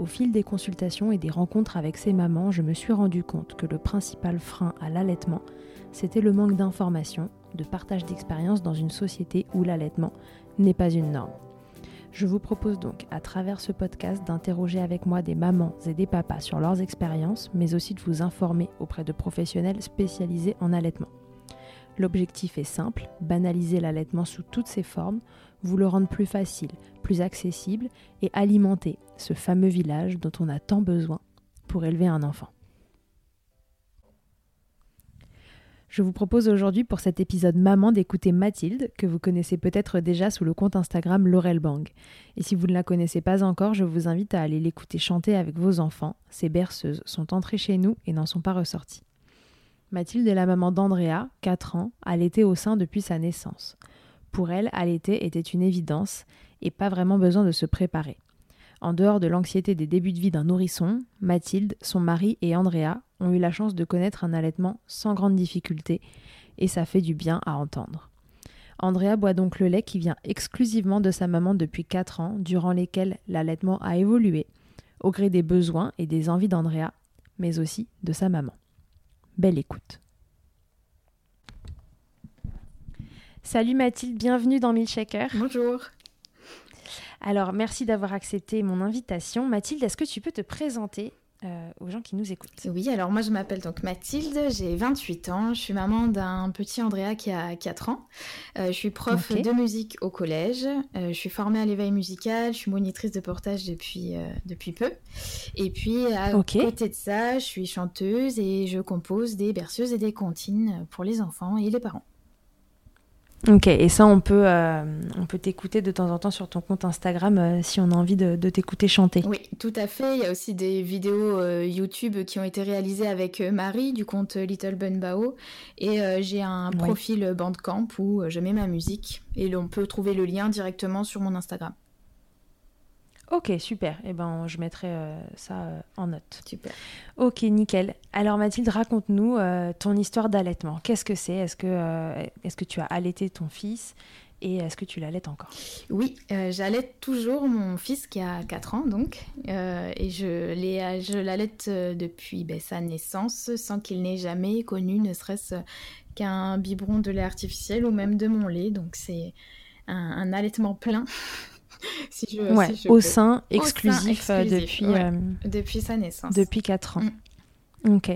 Au fil des consultations et des rencontres avec ces mamans, je me suis rendu compte que le principal frein à l'allaitement, c'était le manque d'information, de partage d'expérience dans une société où l'allaitement n'est pas une norme. Je vous propose donc à travers ce podcast d'interroger avec moi des mamans et des papas sur leurs expériences, mais aussi de vous informer auprès de professionnels spécialisés en allaitement. L'objectif est simple, banaliser l'allaitement sous toutes ses formes, vous le rendre plus facile, plus accessible et alimenter ce fameux village dont on a tant besoin pour élever un enfant. Je vous propose aujourd'hui pour cet épisode Maman d'écouter Mathilde, que vous connaissez peut-être déjà sous le compte Instagram Laurel Bang. Et si vous ne la connaissez pas encore, je vous invite à aller l'écouter chanter avec vos enfants. Ces berceuses sont entrées chez nous et n'en sont pas ressorties. Mathilde est la maman d'Andrea, 4 ans, allaitée au sein depuis sa naissance. Pour elle, allaiter était une évidence et pas vraiment besoin de se préparer. En dehors de l'anxiété des débuts de vie d'un nourrisson, Mathilde, son mari et Andrea ont eu la chance de connaître un allaitement sans grande difficulté et ça fait du bien à entendre. Andrea boit donc le lait qui vient exclusivement de sa maman depuis 4 ans, durant lesquels l'allaitement a évolué, au gré des besoins et des envies d'Andrea, mais aussi de sa maman. Belle écoute. Salut Mathilde, bienvenue dans Milkshaker. Bonjour. Alors, merci d'avoir accepté mon invitation. Mathilde, est-ce que tu peux te présenter euh, aux gens qui nous écoutent? Oui, alors moi je m'appelle donc Mathilde, j'ai 28 ans, je suis maman d'un petit Andrea qui a 4 ans. Euh, je suis prof de musique au collège, Euh, je suis formée à l'éveil musical, je suis monitrice de portage depuis, depuis peu. Et puis à côté de ça, je suis chanteuse et je compose des berceuses et des comptines pour les enfants et les parents. Ok, et ça, on peut, euh, on peut t'écouter de temps en temps sur ton compte Instagram euh, si on a envie de, de t'écouter chanter. Oui, tout à fait. Il y a aussi des vidéos euh, YouTube qui ont été réalisées avec Marie du compte Little Bun Bao. Et j'ai un profil Bandcamp où je mets ma musique. Et on peut trouver le lien directement sur mon Instagram. Ok, super. Et ben, je mettrai euh, ça euh, en note. Super. Ok, nickel. Alors Mathilde, raconte-nous euh, ton histoire d'allaitement. Qu'est-ce que c'est? Est-ce que, est-ce que tu as allaité ton fils? Et est-ce que tu l'allaites encore? Oui, j'allaite toujours mon fils qui a 4 ans donc. Et je, je l'allaite depuis ben, sa naissance sans qu'il n'ait jamais connu ne serait-ce qu'un biberon de lait artificiel ou même de mon lait. Donc c'est un, allaitement plein. si je, au, sein, exclusif, euh, depuis, euh, depuis sa naissance. Depuis 4 ans. Mm. Ok.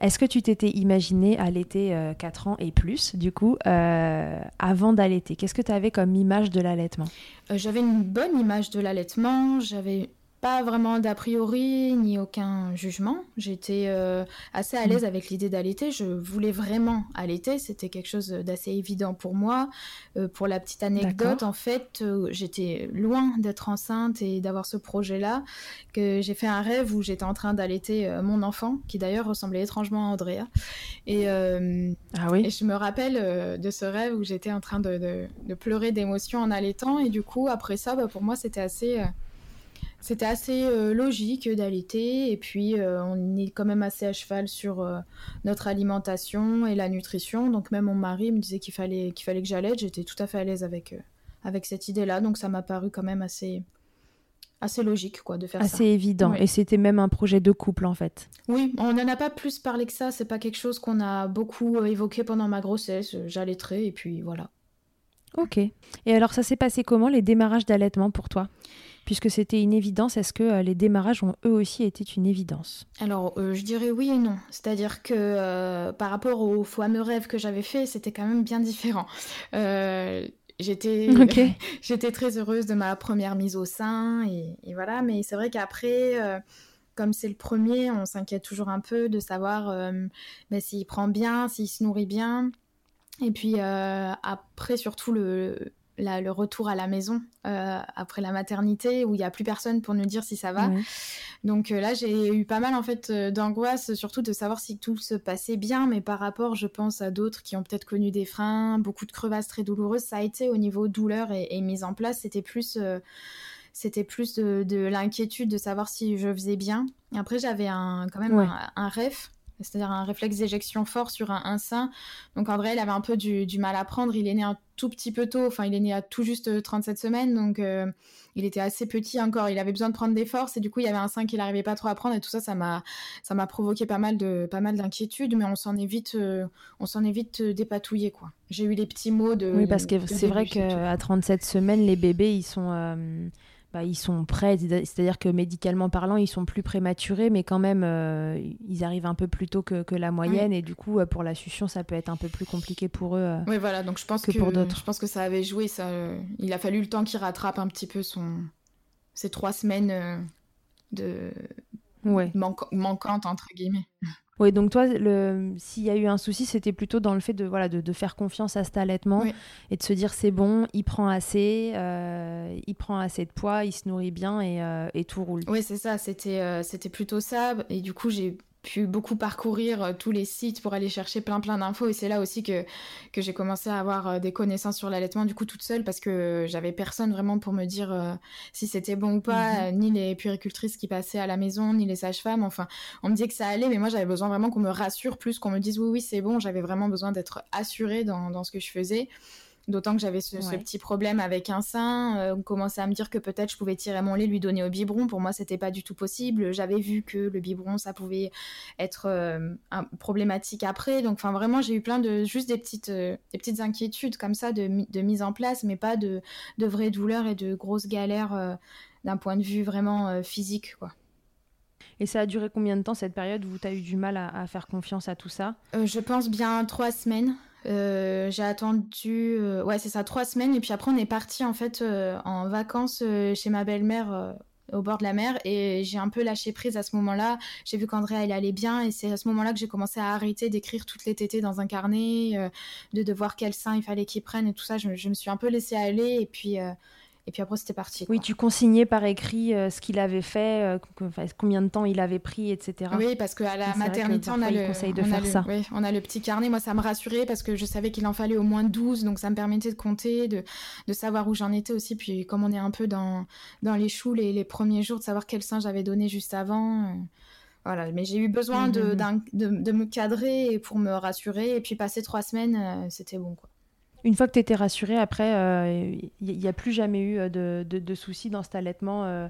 Est-ce que tu t'étais imaginé allaiter euh, 4 ans et plus, du coup, euh, avant d'allaiter? Qu'est-ce que tu avais comme image de l'allaitement? J'avais une bonne image de l'allaitement. J'avais pas vraiment d'a priori ni aucun jugement. J'étais euh, assez à l'aise mm. avec l'idée d'allaiter. Je voulais vraiment allaiter. C'était quelque chose d'assez évident pour moi. Euh, pour la petite anecdote, en fait, euh, j'étais loin d'être enceinte et d'avoir ce projet-là. Que j'ai fait un rêve où j'étais en train d'allaiter mon enfant, qui d'ailleurs ressemblait étrangement à Andrea. Et, ah oui. et je me rappelle de ce rêve où j'étais en train de, de, pleurer d'émotion en allaitant. Et du coup, après ça, bah, pour moi, c'était assez c'était assez euh, logique d'allaiter. Et puis euh, on est quand même assez à cheval sur euh, notre alimentation et la nutrition. Donc même mon mari me disait qu'il fallait qu'il fallait que j'allaite. J'étais tout à fait à l'aise avec avec cette idée là donc ça m'a paru quand même assez assez logique quoi de faire ça. Assez évident. Et c'était même un projet de couple en fait. Oui on n'en a pas plus parlé que ça. C'est pas quelque chose qu'on a beaucoup évoqué pendant ma grossesse. J'allaiterai et puis voilà. Ok. Et alors ça s'est passé comment les démarrages d'allaitement pour toi? Puisque c'était une évidence, est-ce que euh, les démarrages ont eux aussi été une évidence? Alors, euh, je dirais oui et non. C'est-à-dire que euh, par rapport au fameux rêve que j'avais fait, c'était quand même bien différent. j'étais j'étais très heureuse de ma première mise au sein et, voilà mais c'est vrai qu'après comme c'est le premier on s'inquiète toujours un peu de savoir ben, s'il prend bien s'il se nourrit bien et puis après surtout le le retour à la maison euh, après la maternité où il n'y a plus personne pour nous dire si ça va. Donc euh, là, j'ai eu pas mal en fait euh, d'angoisse, surtout de savoir si tout se passait bien, mais par rapport, je pense, à d'autres qui ont peut-être connu des freins, beaucoup de crevasses très douloureuses, ça a été au niveau douleur et, mise en place, c'était plus c'était plus de, l'inquiétude de savoir si je faisais bien. Après, j'avais un, quand même un, un, rêve c'est-à-dire un réflexe d'éjection fort sur un, sein. Donc André, il avait un peu du, mal à prendre. Il est né un tout petit peu tôt, enfin il est né à tout juste 37 semaines, donc euh, il était assez petit encore. Il avait besoin de prendre des forces et du coup il y avait un sein qu'il n'arrivait pas trop à prendre et tout ça, ça m'a ça m'a provoqué pas mal de pas mal d'inquiétudes, mais on s'en est vite euh, on s'en est vite euh, dépatouillé quoi. J'ai eu les petits mots de. Oui parce que c'est vrai qu'à 37 semaines les bébés ils sont bah, ils sont prêts, c'est-à-dire que médicalement parlant, ils sont plus prématurés, mais quand même, euh, ils arrivent un peu plus tôt que, la moyenne, et du coup, euh, pour la succion, ça peut être un peu plus compliqué pour eux. Euh, oui, voilà, donc je pense que, pour d'autres. Je pense que ça avait joué, ça, il a fallu le temps qu'il rattrape un petit peu son, ces trois semaines de ouais. manquantes, entre guillemets. Oui, donc toi, s'il y a eu un souci, c'était plutôt dans le fait de, voilà, de, faire confiance à cet allaitement et de se dire c'est bon, il prend assez, euh, il prend assez de poids, il se nourrit bien et, euh, et tout roule. Oui, c'est ça, c'était euh, c'était plutôt ça. Et du coup, j'ai pu beaucoup parcourir euh, tous les sites pour aller chercher plein plein d'infos et c'est là aussi que, que j'ai commencé à avoir euh, des connaissances sur l'allaitement du coup toute seule parce que j'avais personne vraiment pour me dire euh, si c'était bon ou pas, mhm. ni les puéricultrices qui passaient à la maison, ni les sages-femmes, enfin on me disait que ça allait mais moi j'avais besoin vraiment qu'on me rassure plus, qu'on me dise oui oui c'est bon, j'avais vraiment besoin d'être assurée dans, dans ce que je faisais. D'autant que j'avais ce, petit problème avec un sein. Euh, on commençait à me dire que peut-être je pouvais tirer mon lait, lui donner au biberon. Pour moi, c'était pas du tout possible. J'avais vu que le biberon, ça pouvait être euh, problématique après. Donc, enfin, vraiment, j'ai eu plein de juste des petites, euh, des petites inquiétudes comme ça de, de, mise en place, mais pas de, de vraies douleurs et de grosses galères d'un point de vue vraiment physique, quoi. Et ça a duré combien de temps cette période où tu as eu du mal à, à, faire confiance à tout ça? Je pense bien trois semaines. Euh, j'ai attendu, euh, ouais, c'est ça, trois semaines. Et puis après, on est parti en fait euh, en vacances chez ma belle-mère au bord de la mer. Et j'ai un peu lâché prise à ce moment-là. J'ai vu qu'Andrea, elle allait bien. Et c'est à ce moment-là que j'ai commencé à arrêter d'écrire toutes les tétées dans un carnet, de, de voir quel sein il fallait qu'ils prennent et tout ça. Je, me suis un peu laissée aller. Et puis et puis après, c'était parti. Oui, tu consignais par écrit euh, ce qu'il avait fait, euh, combien de temps il avait pris, etc. Oui, parce qu'à la maternité, on a le conseil de faire ça. Oui, on a le petit carnet. Moi, ça me rassurait parce que je savais qu'il en fallait au moins 12, donc ça me permettait de compter, de, de savoir où j'en étais aussi. Puis comme on est un peu dans, dans les choux les, les premiers jours, de savoir quel sein j'avais donné juste avant. Euh, voilà, mais j'ai eu besoin de, mmh, mmh, mmh. de, de, me cadrer pour me rassurer. Et puis passer trois semaines, c'était bon. Quoi une fois que tu étais rassurée, après, il euh, n'y a plus jamais eu euh, de, soucis dans cet allaitement. Euh,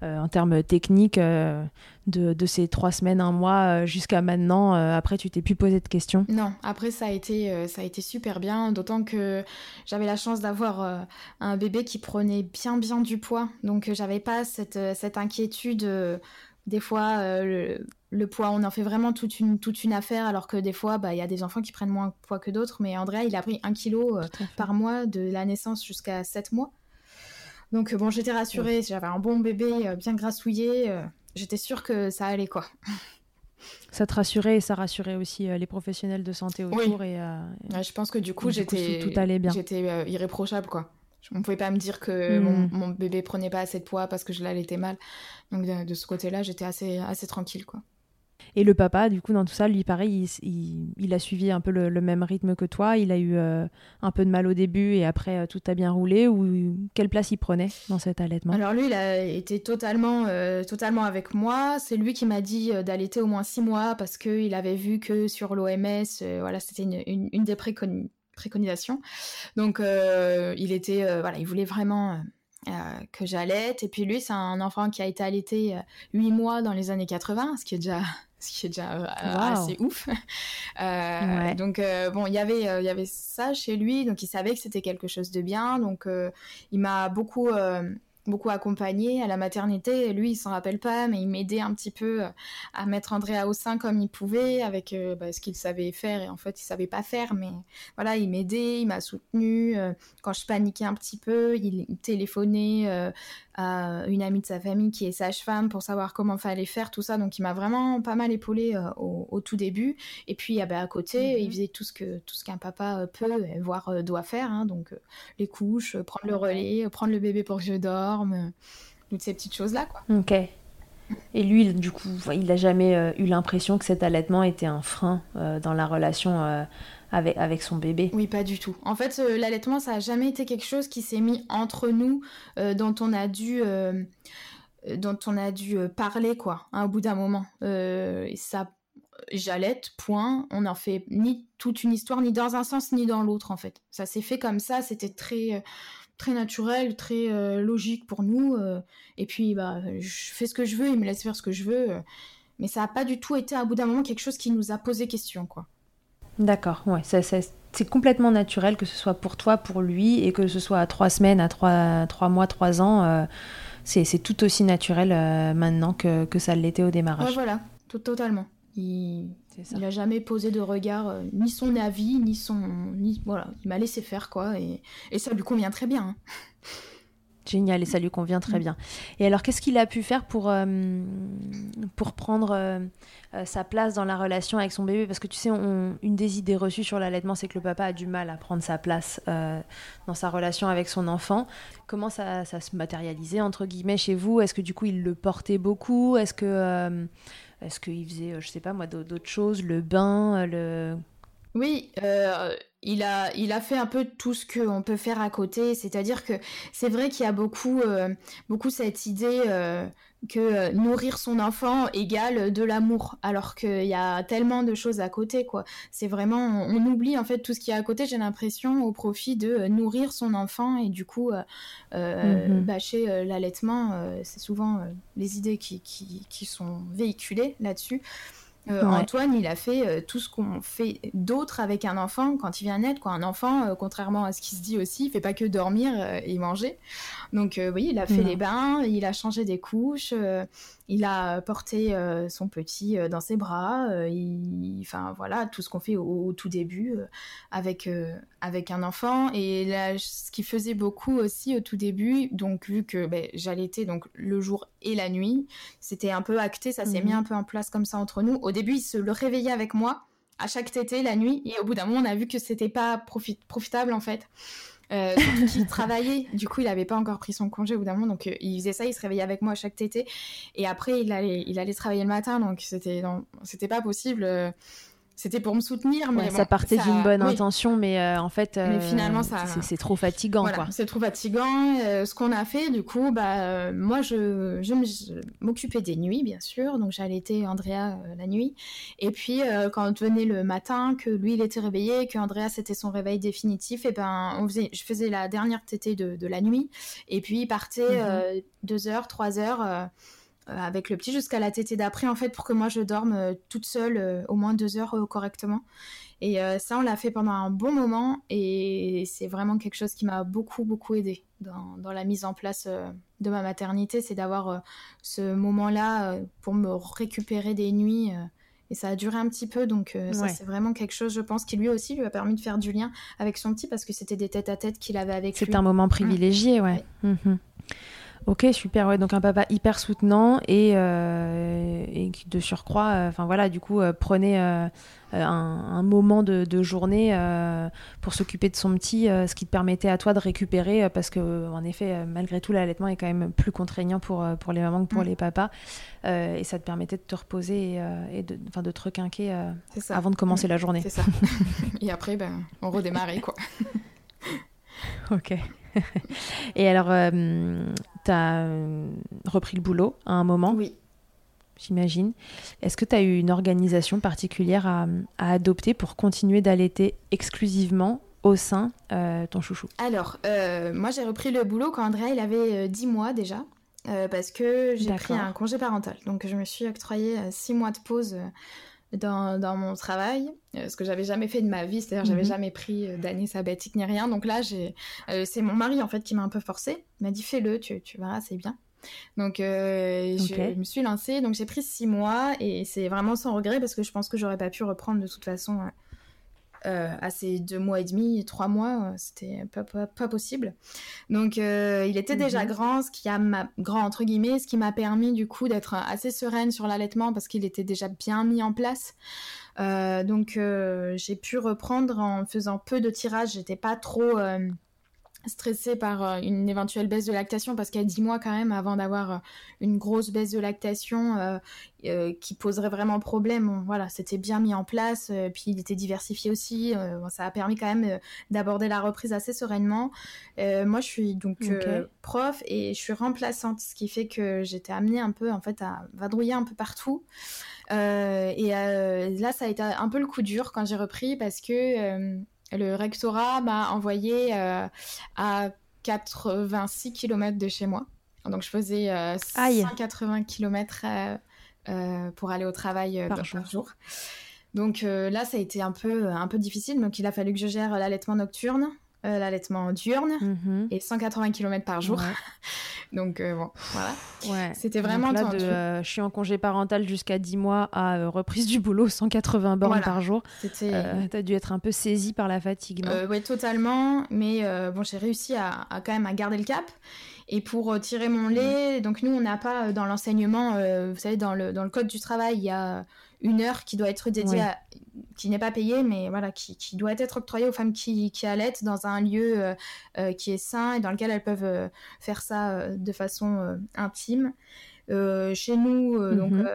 en termes techniques de, ces trois semaines, un mois jusqu'à maintenant Après, tu t'es plus posé de questions? Non, après ça a été, ça a été super bien, d'autant que j'avais la chance d'avoir un bébé qui prenait bien bien du poids, donc j'avais pas cette, cette inquiétude des fois, poids, on en fait vraiment toute une, toute une affaire, alors que des fois, bah, il y a des enfants qui prennent moins de poids que d'autres. Mais Andrea, il a pris un kilo euh, par mois de la naissance jusqu'à 7 mois. Donc, bon, j'étais rassurée. J'avais un bon bébé, euh, bien grassouillé. j'étais sûre que ça allait, quoi. Ça te rassurait et ça rassurait aussi les professionnels de santé autour. Et, je pense que du coup, j'étais tout allait bien. J'étais irréprochable, quoi. On ne pouvait pas me dire que hmm. mon, bébé prenait pas assez de poids parce que je l'allaitais mal. Donc de, ce côté-là, j'étais assez, assez tranquille, quoi. Et le papa, du coup, dans tout ça, lui, pareil, il, a suivi un peu le, même rythme que toi. Il a eu euh, un peu de mal au début et après, euh, tout a bien roulé. Ou quelle place il prenait dans cet allaitement? Alors lui, il a été totalement, euh, totalement avec moi. C'est lui qui m'a dit d'allaiter au moins six mois parce qu'il avait vu que sur l'OMS, voilà, c'était une, une, des préconisations préconisation. Donc, euh, il était, euh, voilà, il voulait vraiment euh, que j'allaite. Et puis lui, c'est un enfant qui a été allaité 8 mois dans les années 80, ce qui est déjà ce qui est déjà assez ouf. Donc bon, il y avait il y avait ça chez lui, donc il savait que c'était quelque chose de bien. Donc il m'a beaucoup beaucoup accompagné à la maternité. Lui, il s'en rappelle pas, mais il m'aidait un petit peu euh, à mettre Andrea au sein comme il pouvait, avec euh, bah, ce qu'il savait faire. Et en fait, il savait pas faire, mais voilà, il m'aidait, il m'a soutenu. Euh, quand je paniquais un petit peu, il, téléphonait une amie de sa famille qui est sage-femme pour savoir comment fallait faire tout ça. Donc, il m'a vraiment pas mal épaulé au, tout début. Et puis, ah bah, à côté, il mhm. faisait tout ce que tout ce qu'un papa peut, voire doit faire. Hein. donc, les couches, prendre le relais, prendre le bébé pour que je dors euh, toutes ces petites choses-là, quoi. Ok. Et lui, du coup, il n'a jamais euh, eu l'impression que cet allaitement était un frein euh, dans la relation avec, son bébé Oui, pas du tout. En fait, l'allaitement, ça n'a jamais été quelque chose qui s'est mis entre nous, dont on a dû dont on a dû parler quoi hein, au bout d'un moment ça j'allaite point on n'en fait ni toute une histoire ni dans un sens ni dans l'autre en fait ça s'est fait comme ça c'était très très naturel, très euh, logique pour nous. Euh, et puis, bah, je fais ce que je veux, il me laisse faire ce que je veux. Euh, mais ça n'a pas du tout été, à bout d'un moment, quelque chose qui nous a posé question, quoi. D'accord, ouais, c'est complètement naturel que ce soit pour toi, pour lui, et que ce soit à trois semaines, à trois, trois mois, trois ans. c'est tout aussi naturel maintenant que, que ça l'était au démarrage. voilà, tout, totalement. Il n'a jamais posé de regard, euh, ni son avis, ni son. Ni, voilà, il m'a laissé faire, quoi, et, et, ça lui convient très bien. Hein. Génial, et ça lui convient très mm. bien. Et alors, qu'est-ce qu'il a pu faire pour, euh, pour prendre euh, sa place dans la relation avec son bébé? Parce que tu sais, une des idées reçues sur l'allaitement, c'est que le papa a du mal à prendre sa place dans sa relation avec son enfant. Comment ça, ça se matérialisait, entre guillemets, chez vous? Est-ce que du coup, il le portait beaucoup? Est-ce que est-ce qu'il faisait, euh, je sais pas moi, d'autres choses, le bain, le... Oui, euh, il, a, il a fait un peu tout ce qu'on peut faire à côté. C'est-à-dire que c'est vrai qu'il y a beaucoup, euh, beaucoup cette idée que euh, nourrir son enfant égale de l'amour, alors qu'il y a tellement de choses à côté, quoi. C'est vraiment, on, oublie en fait tout ce qui est à côté, j'ai l'impression, au profit de euh, nourrir son enfant et du coup, euh, mhm. bâcher l'allaitement, c'est souvent les idées qui, qui, qui sont véhiculées là-dessus. Euh, Antoine, il a fait euh, tout ce qu'on fait d'autre avec un enfant quand il vient naître. Quoi. Un enfant, euh, contrairement à ce qui se dit aussi, il fait pas que dormir et manger. Donc oui, il a fait les bains, il a changé des couches, il a porté son petit dans ses bras. Enfin voilà, tout ce qu'on fait au, tout début avec avec un enfant. Et là, ce qui faisait beaucoup aussi au tout début, donc vu que ben, j'allaitais donc le jour et la nuit, c'était un peu acté, ça s'est mis mhm. un peu en place comme ça entre nous. Au début, il se le réveillait avec moi à chaque tété la nuit, et au bout d'un moment, on a vu que c'était pas profitable en fait. Euh, qu'il travaillait, du coup il avait pas encore pris son congé au bout d'un moment, donc euh, il faisait ça, il se réveillait avec moi à chaque tété, et après il allait, il allait travailler le matin, donc c'était, c'était pas possible. Euh, c'était pour me soutenir. Mais ça partait d'une bonne intention, mais euh, en fait, mais finalement, ça... c'est trop fatigant. Voilà, c'est trop fatigant. ce qu'on a fait, du coup, bah, moi, je, je m'occupais des nuits, bien sûr. Donc, j'allaitais Andrea la nuit. Et puis, quand venait le matin, que lui, il était réveillé, que Andrea, c'était son réveil définitif, et ben, on faisait, je faisais la dernière tétée de, de la nuit. Et puis, il partait mhm. deux heures, trois heures euh, avec le petit jusqu'à la tétée d'après, en fait, pour que moi je dorme euh, toute seule euh, au moins deux heures correctement. Et ça, on l'a fait pendant un bon moment et c'est vraiment quelque chose qui m'a beaucoup, beaucoup aidé dans, dans, la mise en place de ma maternité. C'est d'avoir ce moment-là pour me récupérer des nuits. et ça a duré un petit peu, donc ça, c'est vraiment quelque chose, je pense, qui lui aussi lui a permis de faire du lien avec son petit parce que c'était des têtes-à-tête qu'il avait avec lui. C'est un moment privilégié, ouais. Mhm. Ok, super. Ouais, donc un papa hyper soutenant et, euh, et de surcroît, euh, enfin voilà, du coup, euh, prenait un, moment de, journée pour s'occuper de son petit, ce qui te permettait à toi de récupérer, parce que en effet, malgré tout, l'allaitement est quand même plus contraignant pour, pour les mamans que pour mm. les papas, et ça te permettait de te reposer et, de, de te requinquer avant de commencer la journée. C'est ça. et après, ben, on redémarrait quoi. ok. et alors, tu as euh, repris le boulot à un moment. Oui. J'imagine. Est-ce que tu as eu une organisation particulière à, adopter pour continuer d'allaiter exclusivement au sein euh, ton chouchou? Alors, euh, moi j'ai repris le boulot quand Andrea il avait 10 mois déjà, parce que j'ai pris un congé parental. Donc je me suis octroyé 6 mois de pause dans, dans, mon travail, ce que j'avais jamais fait de ma vie, c'est-à-dire j'avais mhm. jamais pris d'année sabbatique ni rien. Donc là, j'ai, c'est mon mari en fait qui m'a un peu forcé. Il m'a dit fais-le, tu, tu verras, c'est bien. Donc euh, je me suis lancée, donc j'ai pris six mois et c'est vraiment sans regret parce que je pense que j'aurais pas pu reprendre de toute façon euh, à ces deux mois et demi, trois mois, euh, c'était pas, pas, possible. Donc euh, il était déjà mhm. grand, ce qui a ma, grand entre guillemets, ce qui m'a permis du coup d'être assez sereine sur l'allaitement parce qu'il était déjà bien mis en place. donc j'ai pu reprendre en faisant peu de tirages, j'étais pas trop stressée par euh, une éventuelle baisse de lactation parce qu'il y a 10 mois quand même avant d'avoir euh, une grosse baisse de lactation euh, qui poserait vraiment problème. voilà, c'était bien mis en place, puis il était diversifié aussi. ça a permis quand même d'aborder la reprise assez sereinement. moi, je suis donc prof et je suis remplaçante, ce qui fait que j'étais amenée un peu en fait à vadrouiller un peu partout. et là, ça a été un peu le coup dur quand j'ai repris parce que le rectorat m'a envoyé euh, à 86 km de chez moi. Donc je faisais 180 km euh, pour aller au travail euh, par, jour. Donc là, ça a été un peu, un peu difficile. Donc il a fallu que je gère l'allaitement nocturne, l'allaitement diurne mhm. et 180 km par jour. Donc euh, bon, voilà. Ouais. C'était vraiment là, de, euh, je suis en congé parental jusqu'à 10 mois à euh, reprise du boulot, 180 bornes par jour. C'était. T'as dû être un peu saisi par la fatigue, Oui, totalement. Mais bon, j'ai réussi à, quand même à garder le cap. Et pour tirer mon lait, donc nous, on n'a pas dans l'enseignement, vous savez, dans le, dans le code du travail, il y a une heure qui doit être dédiée à, qui n'est pas payée, mais voilà, qui, qui, doit être octroyée aux femmes qui, qui allaitent dans un lieu euh, euh, qui est sain et dans lequel elles peuvent euh, faire ça de façon intime. chez nous, donc, mhm.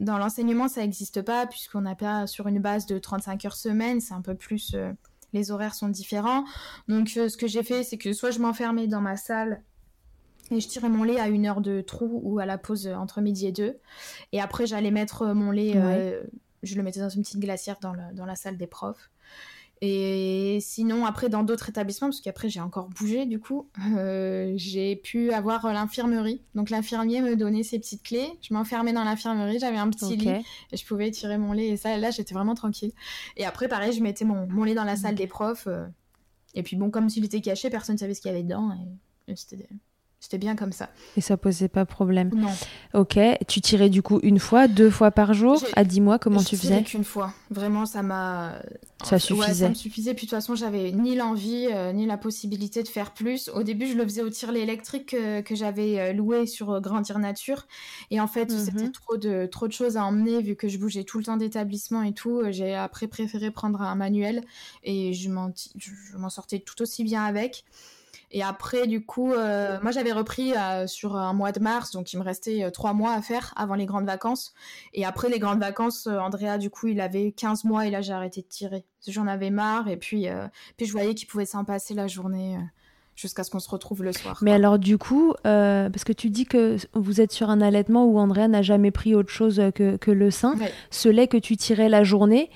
dans l'enseignement, ça n'existe pas puisqu'on n'a pas sur une base de 35 heures semaine, c'est un peu plus... les horaires sont différents. Donc, ce que j'ai fait, c'est que soit je m'enfermais dans ma salle et je tirais mon lait à une heure de trou ou à la pause entre midi et deux. Et après, j'allais mettre mon lait, euh, je le mettais dans une petite glacière dans, dans, la salle des profs. Et sinon, après, dans d'autres établissements, parce qu'après, j'ai encore bougé, du coup, euh, j'ai pu avoir l'infirmerie. Donc, l'infirmier me donnait ses petites clés. Je m'enfermais dans l'infirmerie, j'avais un petit lit et je pouvais tirer mon lait. Et ça, là, j'étais vraiment tranquille. Et après, pareil, je mettais mon, mon lait dans la salle des profs. Euh, et puis, bon, comme s'il était caché, personne ne savait ce qu'il y avait dedans. Et, et c'était c'était bien comme ça. Et ça posait pas problème Non. Ok. Tu tirais du coup une fois, deux fois par jour À dix mois, comment tu faisais qu'une fois. Vraiment, ça m'a. Ça suffisait. ça me suffisait. Puis de toute façon, j'avais ni l'envie, euh, ni la possibilité de faire plus. Au début, je le faisais au tire électrique que, que j'avais euh, loué sur euh, Grandir Nature. Et en fait, c'était mhm. trop de, trop de choses à emmener vu que je bougeais tout le temps d'établissement et tout. J'ai après préféré prendre un manuel et je m'en sortais tout aussi bien avec. Et après, du coup, euh, moi j'avais repris euh, sur un mois de mars, donc il me restait euh, trois mois à faire avant les grandes vacances. Et après les grandes vacances, Andrea, du coup, il avait 15 mois et là j'ai arrêté de tirer. J'en avais marre et puis, puis je voyais qu'il pouvait s'en passer la journée jusqu'à ce qu'on se retrouve le soir. Mais alors du coup, parce que tu dis que vous êtes sur un allaitement où Andrea n'a jamais pris autre chose que, que le sein, ce lait que tu tirais la journée,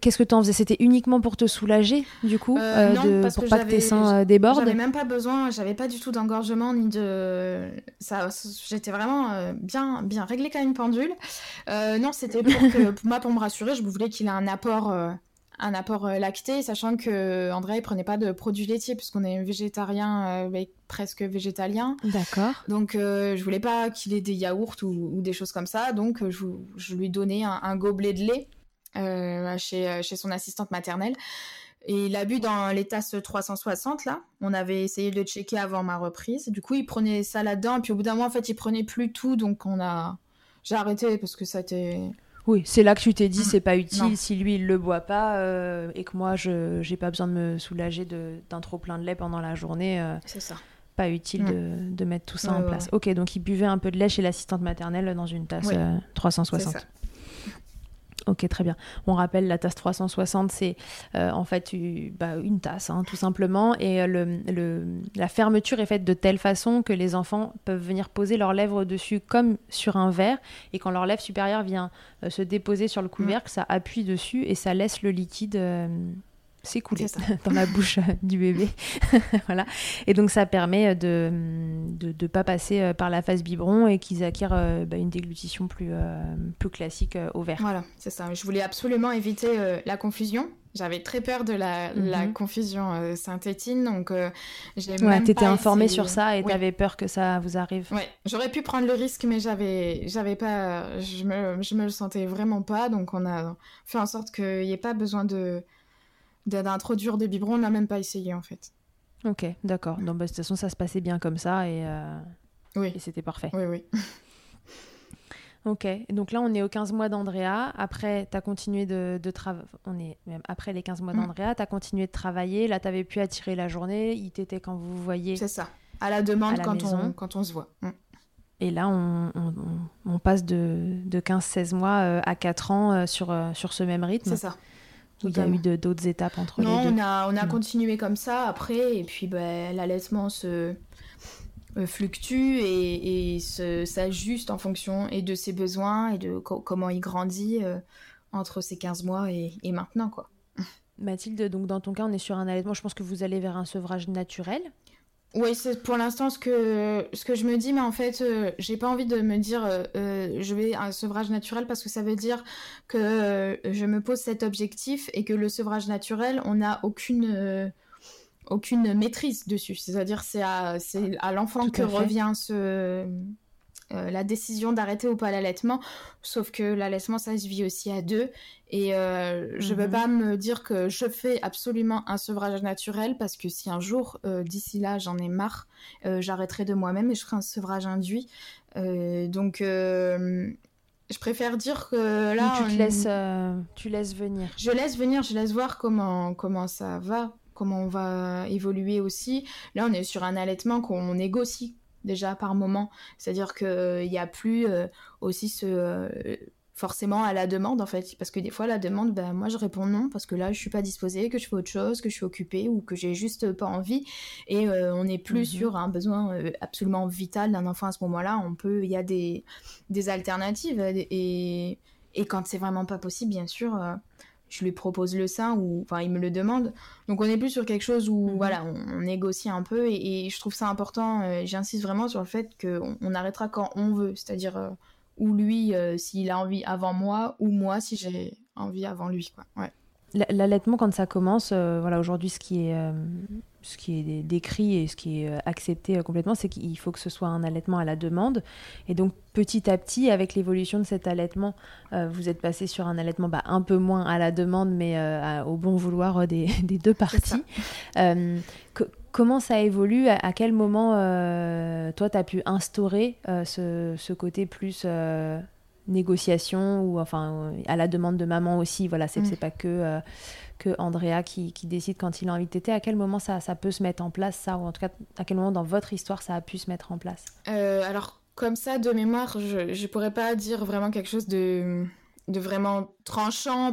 Qu'est-ce que tu en faisais? C'était uniquement pour te soulager, du coup, euh, euh, de, pour pas que tes seins euh, débordent? J'avais même pas besoin, j'avais pas du tout d'engorgement ni de. Ça, j'étais vraiment bien, bien réglée comme une pendule. non, c'était pour que, pour moi, pour me rassurer, je voulais qu'il ait un apport. un apport lacté, sachant que André il prenait pas de produits laitiers puisqu'on est végétarien, mais presque végétalien. D'accord. Donc je voulais pas qu'il ait des yaourts ou, des choses comme ça, donc je, je lui donnais un gobelet de lait euh, chez, euh, chez son assistante maternelle. Et il a bu dans les tasses 360 là. On avait essayé de checker avant ma reprise. Du coup, il prenait ça là-dedans. Puis au bout d'un mois, en fait, il prenait plus tout. Donc on a, j'ai arrêté parce que ça était. Oui, c'est là que tu t'es dit c'est pas utile si lui il le boit pas euh, et que moi je j'ai pas besoin de me soulager d'un trop plein de lait pendant la journée. c'est ça. Pas utile de, de, mettre tout ça en place. Ok, donc il buvait un peu de lait chez l'assistante maternelle dans une tasse 360. Ok, très bien. On rappelle, la tasse 360, c'est euh, en fait bah, une tasse, hein, tout simplement. Et euh, la fermeture est faite de telle façon que les enfants peuvent venir poser leurs lèvres dessus comme sur un verre. Et quand leur lèvre supérieure vient euh, se déposer sur le couvercle, ça appuie dessus et ça laisse le liquide coulé dans la bouche euh, du bébé. voilà. Et donc ça permet de ne de, pas passer euh, par la phase biberon et qu'ils acquièrent euh, bah, une déglutition plus, plus classique au verre. Voilà, c'est ça. Je voulais absolument éviter la confusion. J'avais très peur de la, la mhm. confusion synthétine, donc j'ai ouais, t'étais informée sur ça et tu t'avais peur que ça vous arrive. Ouais, j'aurais pu prendre le risque, mais j'avais, j'avais pas, je me, je me le sentais vraiment pas, donc on a fait en sorte qu'il n'y ait pas besoin de d'introduire des biberons, on n'a même pas essayé en fait. Ok, d'accord. Donc bah, de toute façon, ça se passait bien comme ça et, euh, oui. et c'était parfait. Oui, oui. ok, donc là on est aux 15 mois d'Andrea. Après, tu as continué de, de travailler. On est même après les 15 mois mm. d'Andrea, tu as continué de travailler. Là, tu avais pu attirer la journée. Il t'était quand vous voyez. C'est ça, à la demande quand, on, quand on se voit. Mm. Et là, on, on, passe de, de 15-16 mois euh, à 4 ans euh, sur, sur ce même rythme. C'est ça il y a eu d'autres étapes entre les deux on a, on a continué comme ça après, et puis ben, l'allaitement se euh, fluctue et, et s'ajuste en fonction et de ses besoins et de comment il grandit euh, entre ses 15 mois et, et maintenant. quoi. Mathilde, donc dans ton cas, on est sur un allaitement, je pense que vous allez vers un sevrage naturel. Oui, c'est pour l'instant ce que, ce que je me dis, mais en fait, euh, j'ai pas envie de me dire euh, euh, je vais un sevrage naturel parce que ça veut dire que je me pose cet objectif et que le sevrage naturel, on n'a aucune, aucune maîtrise dessus. C'est-à-dire c'est à, à l'enfant que revient ce, euh, la décision d'arrêter ou pas l'allaitement. Sauf que l'allaitement, ça se vit aussi à deux. Et euh, je ne veux mhm. pas me dire que je fais absolument un sevrage naturel parce que si un jour, euh, d'ici là, j'en ai marre, j'arrêterai de moi-même et je ferai un sevrage induit. donc, je préfère dire que là. tu, te laisses, tu laisses venir. Je laisse venir, je laisse voir comment, comment ça va comment on va évoluer aussi. Là, on est sur un allaitement qu'on négocie déjà par moment. C'est-à-dire qu'il n'y euh, a plus euh, aussi ce euh, forcément à la demande en fait parce que des fois la demande ben moi je réponds non parce que là je suis pas disposée que je fais autre chose que je suis occupée ou que j'ai juste pas envie et on n'est plus mhm. sur un besoin absolument vital d'un enfant à ce moment-là on peut il y a des, des alternatives et, et quand c'est vraiment pas possible bien sûr je lui propose le sein ou enfin il me le demande. Donc on est plus sur quelque chose où mhm. voilà on, négocie un peu et, je trouve ça important euh, j'insiste vraiment sur le fait qu'on on arrêtera quand on veut. C'est-à-dire euh, ou lui euh, s'il a envie avant moi ou moi si j'ai envie avant lui quoi. Ouais L'allaitement, quand ça commence, voilà, aujourd'hui, ce qui est ce qui est décrit et ce qui est euh, accepté euh, complètement, c'est qu'il faut que ce soit un allaitement à la demande. Et donc petit à petit, avec l'évolution de cet allaitement, euh, vous êtes passé sur un allaitement bah, un peu moins à la demande, mais au bon vouloir des, deux parties. comment ça évolue? À, quel moment, toi, tu as pu instaurer ce, ce, côté plus négociation ou enfin à la demande de maman aussi. Voilà, c'est mm. pas que que Andrea qui, qui, décide quand il a envie de téter. À quel moment ça, ça peut se mettre en place, ça Ou en tout cas, à quel moment dans votre histoire ça a pu se mettre en place? Alors, comme ça, de mémoire, je ne pourrais pas dire vraiment quelque chose de, de vraiment tranchant.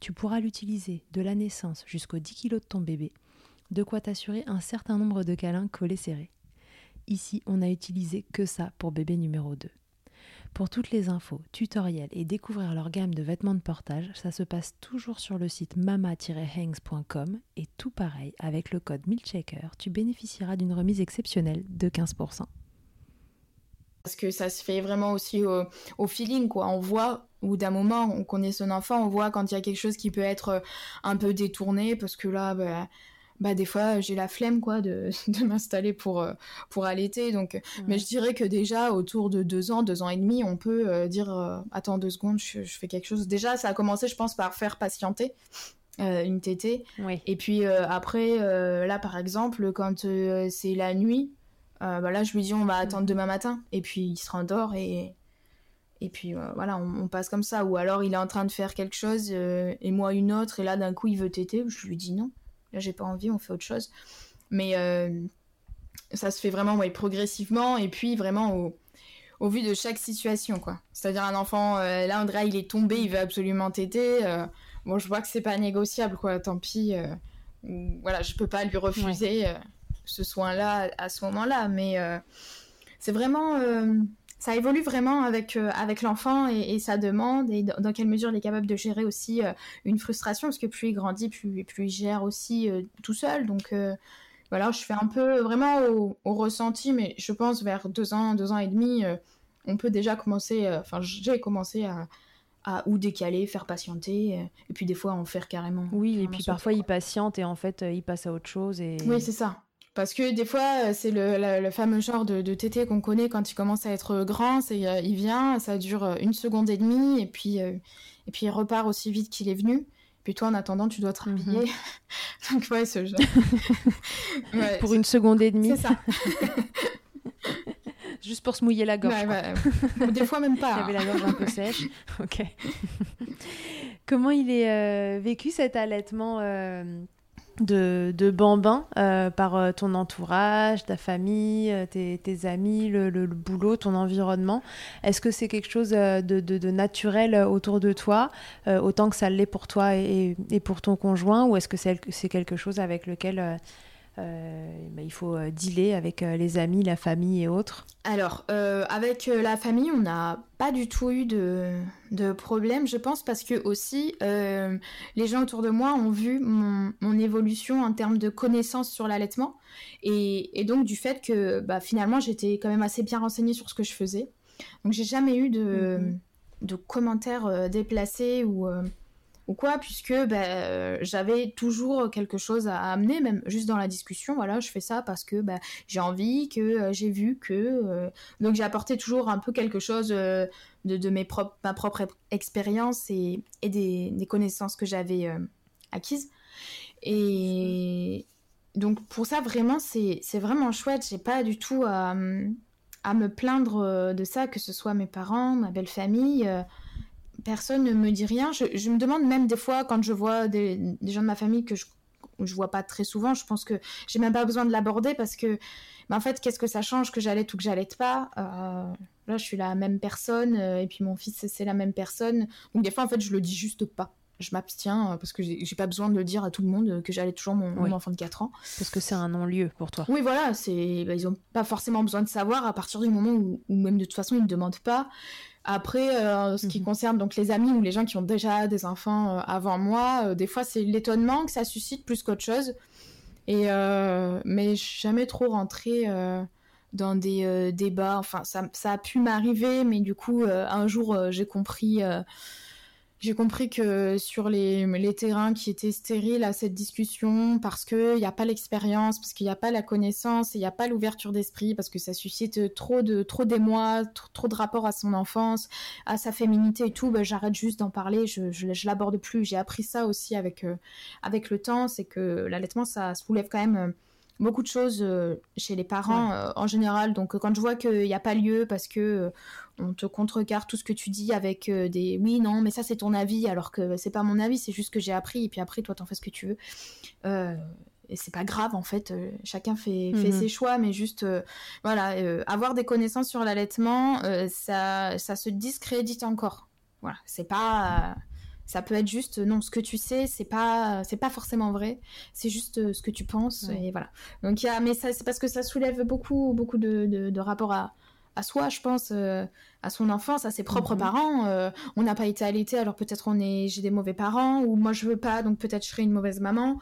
Tu pourras l'utiliser de la naissance jusqu'aux 10 kg de ton bébé, de quoi t'assurer un certain nombre de câlins collés serrés. Ici, on n'a utilisé que ça pour bébé numéro 2. Pour toutes les infos, tutoriels et découvrir leur gamme de vêtements de portage, ça se passe toujours sur le site mama-hangs.com et tout pareil, avec le code MILCHECKER, tu bénéficieras d'une remise exceptionnelle de 15%. Parce que ça se fait vraiment aussi au, feeling, quoi. On voit, ou d'un moment, on connaît son enfant, on voit quand il y a quelque chose qui peut être un peu détourné, parce que là, bah, bah des fois j'ai la flemme quoi de, de m'installer pour euh, pour allaiter. Donc mais je dirais que déjà autour de deux ans deux ans et demi on peut euh, dire euh, attends deux secondes je, fais quelque chose. Déjà ça a commencé je pense par faire patienter une tétée. Et puis après là par exemple quand c'est la nuit bah là je lui dis on va attendre demain matin. Et puis il se rendort et et puis voilà, on, passe comme ça. Ou alors il est en train de faire quelque chose et moi une autre, et là d'un coup il veut téter, je lui dis non. Là, j'ai pas envie, on fait autre chose. Mais euh, ça se fait vraiment ouais, progressivement et puis vraiment au, au vu de chaque situation, quoi. C'est-à-dire un enfant, euh, là, Andrea, il est tombé, il veut absolument. Euh, bon, je vois que c'est pas négociable, quoi. Tant pis. voilà, je peux pas lui refuser ce soin-là à ce moment-là. Mais c'est vraiment ça évolue vraiment avec, euh, avec l'enfant et, sa demande et dans, quelle mesure il est capable de gérer aussi euh, une frustration parce que plus il grandit, plus, plus il gère aussi euh, tout seul. Donc voilà, je fais un peu vraiment au, ressenti, mais je pense vers deux ans, deux ans et demi, on peut déjà commencer, enfin j'ai commencé à, à ou décaler, faire patienter, et puis des fois en faire carrément. Oui, et puis parfois il patiente et en fait il passe à autre chose. Et... Oui, c'est ça. Parce que des fois, euh, c'est le, fameux genre de, de tété qu'on connaît quand il commence à être grand. C'est euh, il vient, ça dure euh, une seconde et demie, et puis, et puis il repart aussi vite qu'il est venu. Puis toi, en attendant, tu dois te mhm. rhabiller. Donc ouais, ce genre. pour une seconde et demie. C'est ça. Juste pour se mouiller la gorge. Des fois même pas. Il avait la gorge un peu sèche. ok. Comment il est vécu cet allaitement de, de bambin euh, par euh, ton entourage, ta famille, euh, tes, amis, le, boulot, ton environnement. Est-ce que c'est quelque chose de, naturel autour de toi, autant que ça l'est pour toi et, et, pour ton conjoint, ou est-ce que c'est quelque chose avec lequel bah, il faut euh, dealer avec euh, les amis, la famille et autres Alors, avec la famille, on n'a pas du tout eu de, de, problème, je pense, parce que aussi, les gens autour de moi ont vu mon, mon évolution en termes de connaissances sur l'allaitement, et, et, donc du fait que bah, finalement, j'étais quand même assez bien renseignée sur ce que je faisais. Donc, j'ai jamais eu de, mhm. de commentaires déplacés ou ou quoi, puisque ben, j'avais toujours quelque chose à amener, même juste dans la discussion. Voilà, je fais ça parce que ben, j'ai envie, que j'ai vu, que. donc j'ai apporté toujours un peu quelque chose de, de mes propres, ma propre expérience et, et des, des, connaissances que j'avais acquises. Et donc pour ça, vraiment, c'est vraiment chouette. J'ai pas du tout à, à, me plaindre de ça, que ce soit mes parents, ma belle famille. Personne ne me dit rien. Je, je, me demande même des fois, quand je vois des, des gens de ma famille que je je vois pas très souvent, je pense que j'ai même pas besoin de l'aborder parce que, en fait, qu'est-ce que ça change que j'allais ou que j'allais pas? Euh, Là, je suis la même personne et puis mon fils, c'est la même personne. Donc, des fois, en fait, je le dis juste pas je m'abstiens euh, parce que j'ai pas besoin de le dire à tout le monde que j'allais toujours mon, enfant de 4 ans. Parce que c'est un non-lieu pour toi. Oui, voilà, c'est bah, ils ont pas forcément besoin de savoir à partir du moment où, même de toute façon ils ne demandent pas. Après, euh, ce qui mhm. concerne donc les amis ou les gens qui ont déjà des enfants euh, avant moi, des fois c'est l'étonnement que ça suscite plus qu'autre chose. Et mais jamais trop rentré dans des débats. Enfin, ça, ça a pu m'arriver, mais du coup, un jour j'ai compris j'ai compris que sur les, terrains qui étaient stériles à cette discussion, parce qu'il n'y a pas l'expérience, parce qu'il n'y a pas la connaissance, il n'y a pas l'ouverture d'esprit, parce que ça suscite trop trop d'émoi, trop, de rapport à son enfance, à sa féminité et tout, ben, j'arrête juste d'en parler, je, l'aborde plus. J'ai appris ça aussi avec, euh, avec le temps, c'est que l'allaitement, ça soulève quand même... Euh, beaucoup de choses euh, chez les parents euh, en général. Donc euh, quand je vois qu'il n'y a pas lieu parce que on te contrecarre tout ce que tu dis avec des oui non mais ça c'est ton avis alors que c'est pas mon avis c'est juste que j'ai appris et puis après toi t'en fais ce que tu veux. et c'est pas grave en fait, chacun fait, fait mhm. ses choix, mais juste voilà, avoir des connaissances sur l'allaitement, ça, ça se discrédite encore. Voilà, c'est pas ça peut être juste non, ce que tu sais, c'est pas c'est pas forcément vrai, c'est juste euh, ce que tu penses et voilà. Donc il y a mais ça c'est parce que ça soulève beaucoup beaucoup de, de, rapports à, à soi, je pense, euh, à son enfance, à ses propres mhm. parents. Euh, on n'a pas été allaité, alors peut-être on est, j'ai des mauvais parents, ou moi je veux pas, donc peut-être je serai une mauvaise maman.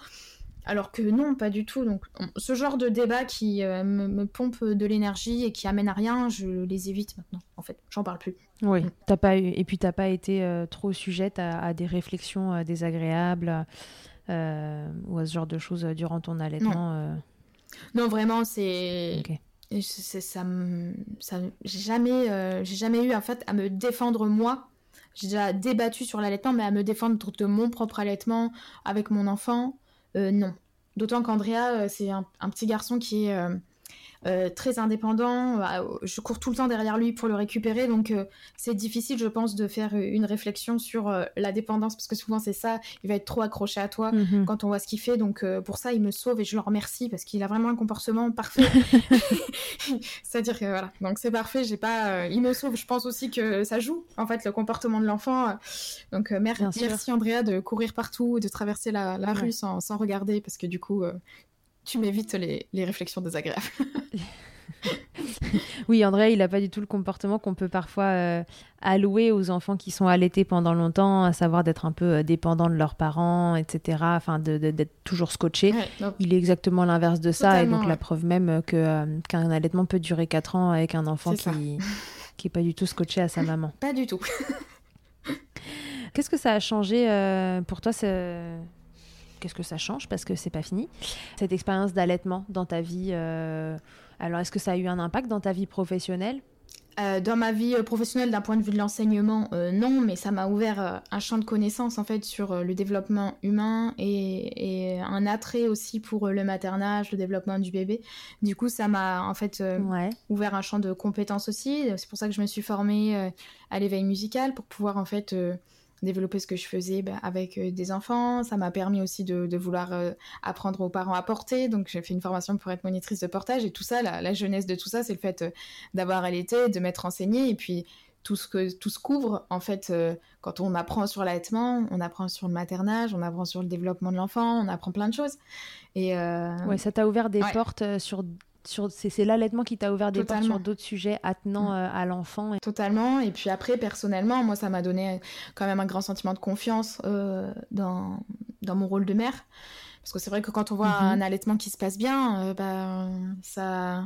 Alors que non, pas du tout. Donc, ce genre de débat qui euh, me, pompe de l'énergie et qui amène à rien, je les évite maintenant. En fait, j'en parle plus. Oui, t'as pas eu... et puis t'as pas été euh, trop sujette à, des réflexions euh, désagréables ou à ce genre de choses durant ton allaitement. Non, vraiment, c'est. ça, ça j'ai jamais, j'ai jamais eu en fait à me défendre moi. J'ai déjà débattu sur l'allaitement, mais à me défendre de mon propre allaitement avec mon enfant. Euh, non. D'autant qu'Andrea, euh, c'est un, petit garçon qui est euh, très indépendant. Euh, je cours tout le temps derrière lui pour le récupérer, donc euh, c'est difficile, je pense, de faire une réflexion sur la dépendance parce que souvent c'est ça. Il va être trop accroché à toi mhm. quand on voit ce qu'il fait. Donc pour ça, il me sauve et je le remercie parce qu'il a vraiment un comportement parfait. C'est-à-dire que voilà, donc c'est parfait. J'ai pas, il me sauve. Je pense aussi que ça joue en fait le comportement de l'enfant. Donc merci Andrea de courir partout, de traverser la, rue sans, sans, regarder parce que du coup tu m'évites les, réflexions désagréables. oui, André, il n'a pas du tout le comportement qu'on peut parfois euh, allouer aux enfants qui sont allaités pendant longtemps, à savoir d'être un peu euh, dépendants de leurs parents, etc. Enfin, d'être toujours scotché. il est exactement l'inverse de ça, et donc la preuve même euh, que qu'un allaitement peut durer 4 ans avec un enfant qui qui est pas du tout scotché à sa maman. Pas du tout. Qu'est-ce que ça a changé pour toi qu'est-ce que ça change parce que c'est pas fini. Cette expérience d'allaitement dans ta vie, euh, alors est-ce que ça a eu un impact dans ta vie professionnelle? Euh, dans ma vie euh, professionnelle, d'un point de vue de l'enseignement, non, mais ça m'a ouvert un champ de connaissances en fait sur le développement humain et, un attrait aussi pour le maternage, le développement du bébé. Du coup, ça m'a en fait ouvert un champ de compétences aussi. C'est pour ça que je me suis formée à l'éveil musical pour pouvoir en fait développer ce que je faisais bah, avec euh, des enfants. Ça m'a permis aussi de, vouloir euh, apprendre aux parents à porter. Donc j'ai fait une formation pour être monitrice de portage et tout ça, la, jeunesse de tout ça, c'est le fait euh, d'avoir allaité, de m'être enseignée et puis tout ce que tout se couvre en fait quand on apprend sur l'allaitement, on apprend sur le maternage, on apprend sur le développement de l'enfant, on apprend plein de choses. Et ouais, ça t'a ouvert des portes sur c'est l'allaitement qui t'a ouvert des portes sur d'autres sujets attenant mm. euh, à l'enfant. Totalement. Et puis après, personnellement, moi, ça m'a donné quand même un grand sentiment de confiance euh, dans, dans mon rôle de mère. Parce que c'est vrai que quand on voit mm-hmm. un allaitement qui se passe bien, euh, bah, ça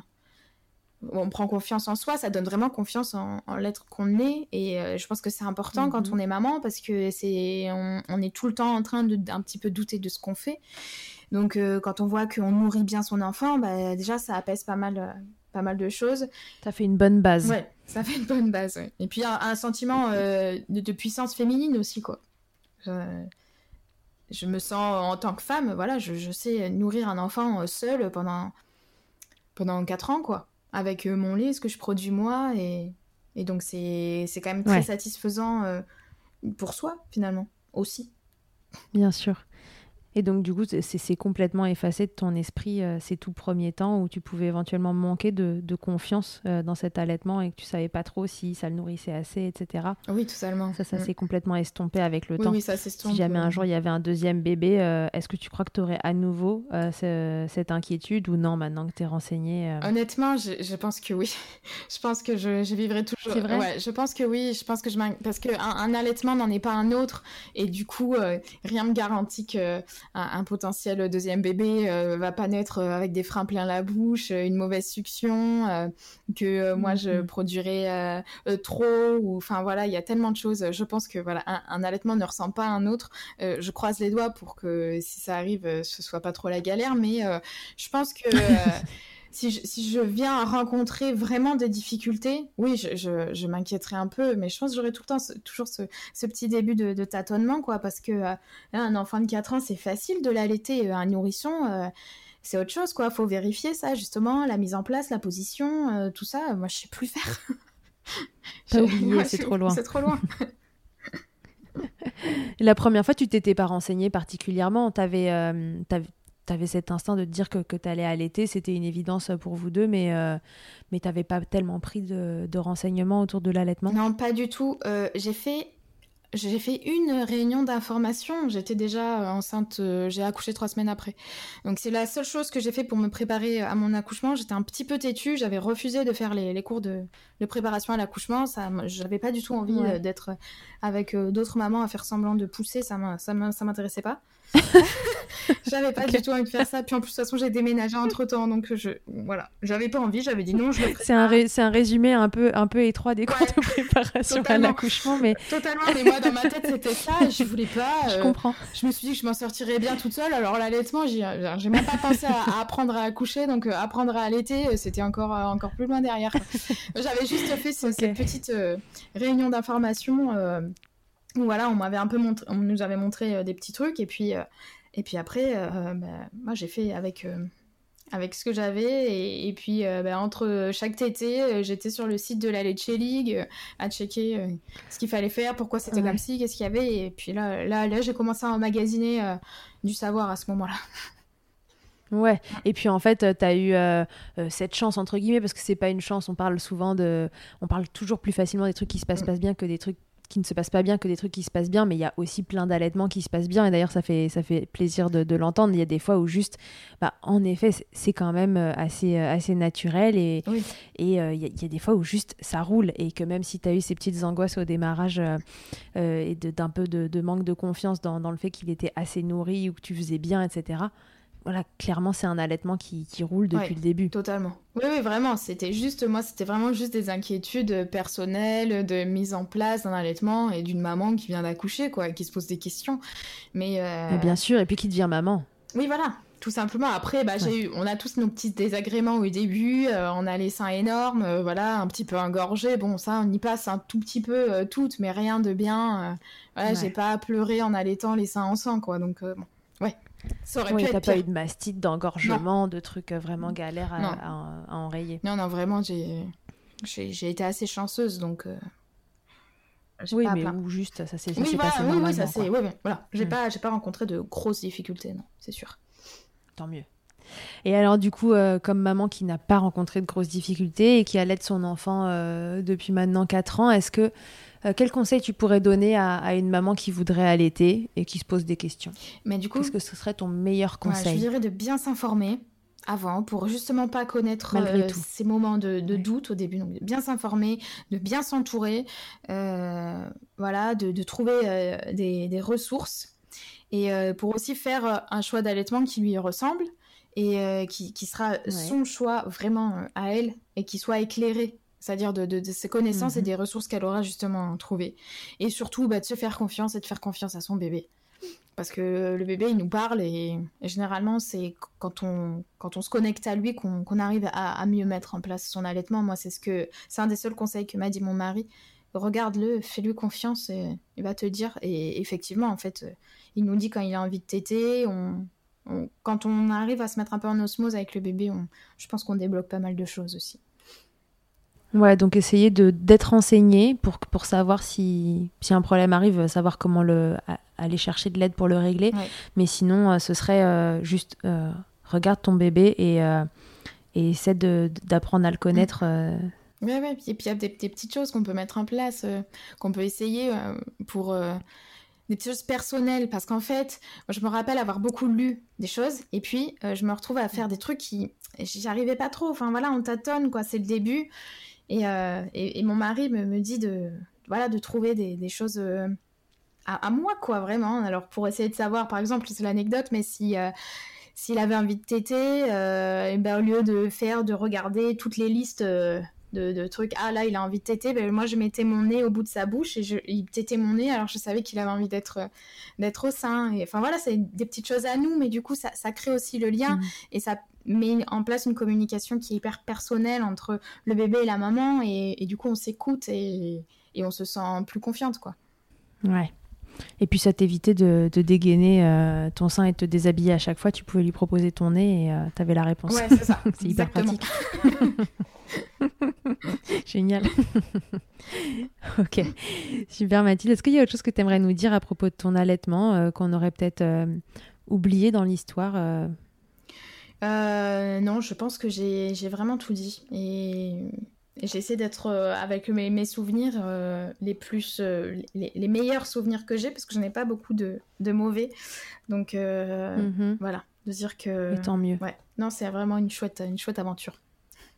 on prend confiance en soi, ça donne vraiment confiance en, l'être qu'on est. Et euh, je pense que c'est important quand mhm. on est maman parce que c'est, on, est tout le temps en train de d'un petit peu douter de ce qu'on fait. Donc euh, quand on voit qu'on nourrit bien son enfant, bah, déjà ça apaise pas mal, pas mal de choses. Ça fait une bonne base. Ouais, ça fait une bonne base. Et puis un, sentiment de, puissance féminine aussi quoi. Je, me sens en tant que femme, voilà, je, je sais nourrir un enfant seul pendant pendant 4 ans, quoi. Avec euh, mon lait, ce que je produis moi. Et, et donc, c'est quand même très satisfaisant euh, pour soi, finalement, aussi. Bien sûr. Et donc, du coup, c'est complètement effacé de ton esprit euh, ces tout premiers temps où tu pouvais éventuellement manquer de, confiance euh, dans cet allaitement et que tu savais pas trop si ça le nourrissait assez, etc. Oui, totalement. Ça, ça mm. s'est complètement estompé avec le temps. Oui, ça s'estompe. Si jamais un jour il y avait un deuxième bébé, euh, est-ce que tu crois que tu aurais à nouveau cette inquiétude ou non, maintenant que tu es renseignée Honnêtement, je, pense que oui. je pense que je, je vivrai toujours. C'est vrai? ouais, Je pense que oui. Je pense que je Parce qu'un un allaitement n'en est pas un autre. Et du coup, rien ne me garantit que un, potentiel deuxième bébé euh, va pas naître euh, avec des freins plein la bouche, euh, une mauvaise succion, que moi je mm-hmm. produirais trop, ou enfin voilà, il y a tellement de choses. Je pense que voilà, un, allaitement ne ressemble pas à un autre. je croise les doigts pour que si ça arrive, ce soit pas trop la galère, mais je pense que si je, viens rencontrer vraiment des difficultés, oui, je, je, m'inquiéterais un peu, mais je pense que j'aurai tout le temps toujours ce, petit début de, tâtonnement, quoi, parce que euh, un enfant de 4 ans, c'est facile de l'allaiter, euh, un nourrisson, euh, c'est autre chose, quoi. Faut vérifier ça, justement, la mise en place, la position, tout ça. Moi, je sais plus faire. T'as oublié, c'est trop loin. C'est trop loin. la première fois, tu t'étais pas renseigné particulièrement. T'avais, tu avais cet instinct de te dire que, que tu allais allaiter, c'était une évidence pour vous deux, mais, euh, mais tu n'avais pas tellement pris de, de, renseignements autour de l'allaitement? Non, pas du tout. Euh, j'ai fait j'ai fait une réunion d'information. J'étais déjà euh, enceinte, j'ai accouché trois semaines après. Donc c'est la seule chose que j'ai fait pour me préparer à mon accouchement. J'étais un petit peu têtue, j'avais refusé de faire les, les cours de, de, préparation à l'accouchement. Ça, j'avais pas du tout envie d'être avec d'autres mamans à faire semblant de pousser. Ça, ça m'intéressait pas. j'avais pas du tout envie de faire ça. Puis en plus, de toute façon, j'ai déménagé entre temps. Donc je, voilà, j'avais pas envie. J'avais dit non, je C'est un, un résumé un peu, un peu étroit des cours de préparation à l'accouchement. Mais... Totalement. Mais moi, dans ma tête, c'était ça. Et je voulais pas. je euh, comprends. Je me suis dit que je m'en sortirais bien toute seule. Alors l'allaitement, j'ai même pas pensé à, apprendre à accoucher. Donc euh, apprendre à allaiter, euh, c'était encore, encore plus loin derrière. J'avais juste fait cette petite réunion d'information voilà, on m'avait un peu montré, on nous avait montré euh, des petits trucs et puis euh, et puis après, euh, bah, moi j'ai fait avec avec ce que j'avais et, puis bah, entre chaque tété, j'étais sur le site de la Leche League à checker ce qu'il fallait faire, pourquoi c'était comme ci, qu'est-ce qu'il y avait et puis là là là j'ai commencé à emmagasiner du savoir à ce moment-là. Ouais, et puis en fait, tu as eu cette chance, entre guillemets, parce que c'est pas une chance, on parle souvent de. On parle toujours plus facilement des trucs qui se passent, mm. passent bien que des trucs qui ne se passe pas bien que des trucs qui se passent bien, mais il y a aussi plein d'allaitements qui se passent bien. Et d'ailleurs, ça fait, ça fait plaisir de, l'entendre. Il y a des fois où juste, bah, en effet, c'est quand même euh, assez, euh, assez naturel. Et et euh, il, y a, des fois où juste ça roule. Et que même si tu as eu ces petites angoisses au démarrage et d'un peu de, manque de confiance dans, dans le fait qu'il était assez nourri ou que tu faisais bien, etc., voilà, clairement, c'est un allaitement qui, roule depuis le début. Totalement. Oui, oui, vraiment. C'était juste, moi, c'était vraiment juste des inquiétudes personnelles de mise en place d'un allaitement et d'une maman qui vient d'accoucher, quoi, qui se pose des questions. Mais, euh, bien sûr, et puis qui devient maman. Oui, voilà. Tout simplement. Après, bah, eu, on a tous nos petits désagréments au début. Euh, on a les seins énormes, euh, voilà, un petit peu engorgés. Bon, ça, on y passe un tout petit peu toutes, mais rien de bien. voilà, j'ai pas pleuré en allaitant les seins en sang, quoi. Donc, bon. Ça aurait oui, pas eu de mastite, d'engorgement, de trucs euh, vraiment galères à, enrayer. Non, non, vraiment, j'ai, j'ai, été assez chanceuse, donc. Euh, oui, mais ou juste, ça s'est oui, voilà, passé oui, oui, ça c'est, oui, voilà. J'ai mm. pas, j'ai pas rencontré de grosses difficultés, non, c'est sûr. Tant mieux. Et alors, du coup, euh, comme maman qui n'a pas rencontré de grosses difficultés et qui allait son enfant depuis maintenant 4 ans, est-ce que euh, quel conseil tu pourrais donner à, une maman qui voudrait allaiter et qui se pose des questions Mais du coup, qu'est-ce que ce serait ton meilleur conseil Je dirais de bien s'informer avant pour justement pas connaître euh, ces moments de, doute au début. Donc, de bien s'informer, de bien s'entourer, euh, voilà, de, trouver des, ressources et pour aussi faire un choix d'allaitement qui lui ressemble et qui, sera son choix vraiment à elle et qui soit éclairé c'est-à-dire de, ses connaissances et mhm. des ressources qu'elle aura justement trouvées. Et surtout, bah, de se faire confiance et de faire confiance à son bébé. Parce que le bébé, il nous parle et, généralement, c'est quand on, quand on se connecte à lui qu'on arrive à, mieux mettre en place son allaitement. Moi, c'est ce que c'est un des seuls conseils que m'a dit mon mari. Regarde-le, fais-lui confiance et il va te dire. Et effectivement, en fait, il nous dit quand il a envie de téter. On, quand on arrive à se mettre un peu en osmose avec le bébé, je pense qu'on débloque pas mal de choses aussi. Ouais, donc essayer de d'être enseigné pour, pour savoir si, si un problème arrive, savoir comment le, aller chercher de l'aide pour le régler. Mais sinon, euh, ce serait euh, juste euh, regarde ton bébé et, et essaie d'apprendre à le connaître. Oui, ouais, et puis il y a des, petites choses qu'on peut mettre en place, qu'on peut essayer pour des petites choses personnelles. Parce qu'en fait, je me rappelle avoir beaucoup lu des choses et puis je me retrouve à faire des trucs qui. J'y arrivais pas trop. Enfin voilà, on tâtonne, quoi. C'est le début. Euh, et, et, mon mari me, me, dit de, voilà, de trouver des, des choses euh, à, moi, quoi, vraiment. Alors, pour essayer de savoir, par exemple, c'est l'anecdote, mais si. Euh, s'il avait envie de téter, et ben, au lieu de faire, de regarder toutes les listes de, de, trucs, ah là, il a envie de téter, ben, moi, je mettais mon nez au bout de sa bouche et je, il tétait mon nez, alors je savais qu'il avait envie d'être d'être au sein. Et, enfin, voilà, c'est des petites choses à nous, mais du coup, ça, ça crée aussi le lien mmh. et ça met en place une communication qui est hyper personnelle entre le bébé et la maman, et, du coup on s'écoute et, on se sent plus confiante, quoi. Ouais. Et puis ça t'évitait de, dégainer euh, ton sein et de te déshabiller à chaque fois. Tu pouvais lui proposer ton nez et euh, tu avais la réponse. Ouais, c'est ça. c'est hyper pratique. Génial. ok. Super Mathilde. Est-ce qu'il y a autre chose que tu aimerais nous dire à propos de ton allaitement euh, qu'on aurait peut-être oublié dans l'histoire euh, non, je pense que j'ai vraiment tout dit. Et, j'essaie d'être euh, avec mes, souvenirs euh, les plus les, meilleurs souvenirs que j'ai parce que je n'ai pas beaucoup de, mauvais. Donc mhm. voilà, de dire que. tant mieux. Ouais. Non, c'est vraiment une chouette, une chouette aventure.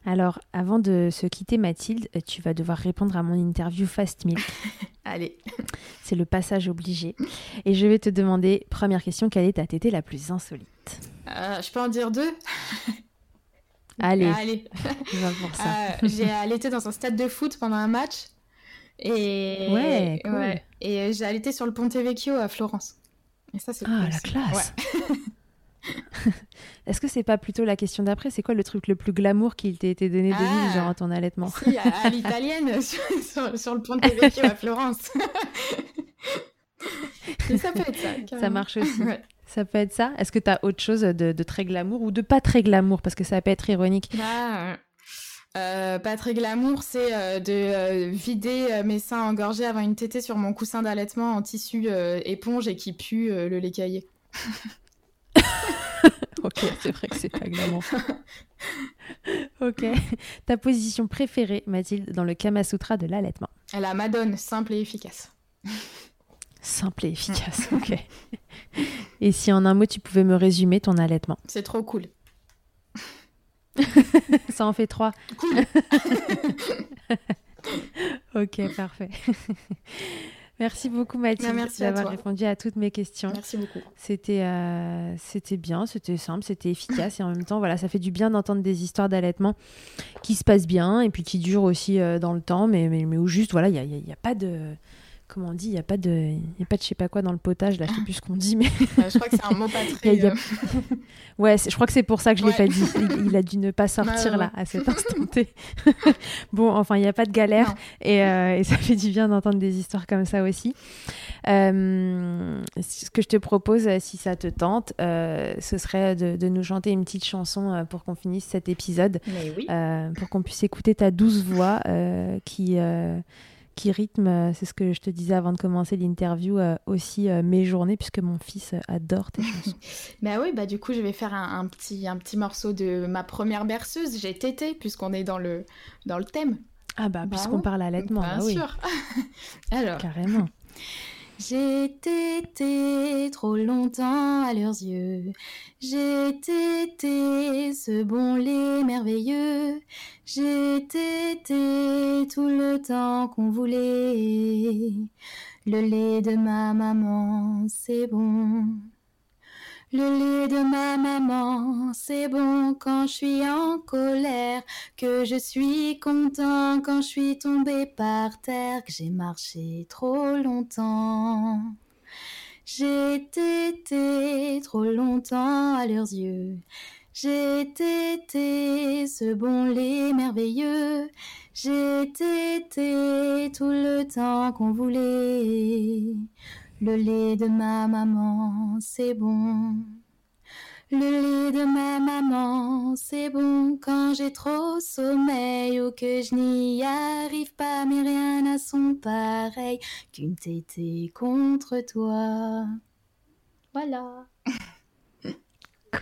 Alors, avant de se quitter, Mathilde, tu vas devoir répondre à mon interview Fast Milk. Allez. C'est le passage obligé. Et je vais te demander, première question, quelle est ta tétée la plus insolite? Euh, Je peux en dire deux? Allez. Allez. Euh, j'ai allaité dans un stade de foot pendant un match. Et, ouais, et j'ai allaité sur le Ponte Vecchio à Florence. Et ça, c'est Ah, la classe Est-ce que c'est pas plutôt la question d'après? C'est quoi le truc le plus glamour qu'il t'ait été donné de vivre durant ah, ton allaitement? Si, à, l'italienne, sur, le Ponte Vecchio à Florence. ça peut être ça. Ça marche aussi. Ça peut être ça. Est-ce que tu as autre chose de, très glamour ou de pas très glamour? Parce que ça peut être ironique. Bah, euh, pas très glamour, c'est euh, de euh, vider mes seins engorgés avant une tétée sur mon coussin d'allaitement en tissu éponge et qui pue le lait caillé. ok, c'est vrai que c'est pas glamour. ok. Ta position préférée, Mathilde, dans le Kama Sutra de l'allaitement? La Madone, simple et efficace. Simple et efficace, ok. et si en un mot, tu pouvais me résumer ton allaitement? C'est trop cool. Ça en fait trois. Cool. ok, parfait. Merci beaucoup Mathilde bah, d'avoir répondu à toutes mes questions. Merci beaucoup. C'était euh, c'était bien, c'était simple, c'était efficace et en même temps voilà, ça fait du bien d'entendre des histoires d'allaitement qui se passent bien et puis qui durent aussi euh, dans le temps, mais, mais, mais où juste voilà, il n'y a, y a, pas de comment on dit, il n'y a pas de, y a pas de je sais pas quoi dans le potage, là, je sais plus ce qu'on dit, mais. je crois que c'est un mot pas très. Euh, ouais, je crois que c'est pour ça que je l'ai pas dit. Il, a dû ne pas sortir là à cet instant T. bon, enfin, il n'y a pas de galère euh, et, ça fait du bien d'entendre des histoires comme ça aussi. Euh, ce que je te propose, si ça te tente, ce serait de, nous chanter une petite chanson pour qu'on finisse cet épisode, pour qu'on puisse écouter ta douce voix qui qui rythme, euh, c'est ce que je te disais avant de commencer l'interview, euh, aussi euh, mes journées, puisque mon fils adore tes chansons. bah oui, bah du coup, je vais faire un, petit, un petit morceau de ma première berceuse. J'ai tété, puisqu'on est dans le, dans le thème. Ah bah, puisqu'on parle allaitement, Bien bah sûr. Alors. Carrément. J'ai trop longtemps à leurs yeux. J'ai ce bon lait merveilleux. J'ai tout le temps qu'on voulait. Le lait de ma maman, c'est bon. Le lait de ma maman, c'est bon quand je suis en colère, que je suis content quand je suis tombé par terre, que j'ai marché trop longtemps. J'ai été trop longtemps à leurs yeux. J'ai été ce bon lait merveilleux. J'ai été tout le temps qu'on voulait. Le lait de ma maman, c'est bon. Le lait de ma maman, c'est bon quand j'ai trop sommeil ou que je n'y arrive pas, mais rien n'a son pareil qu'une tétée contre toi. Voilà.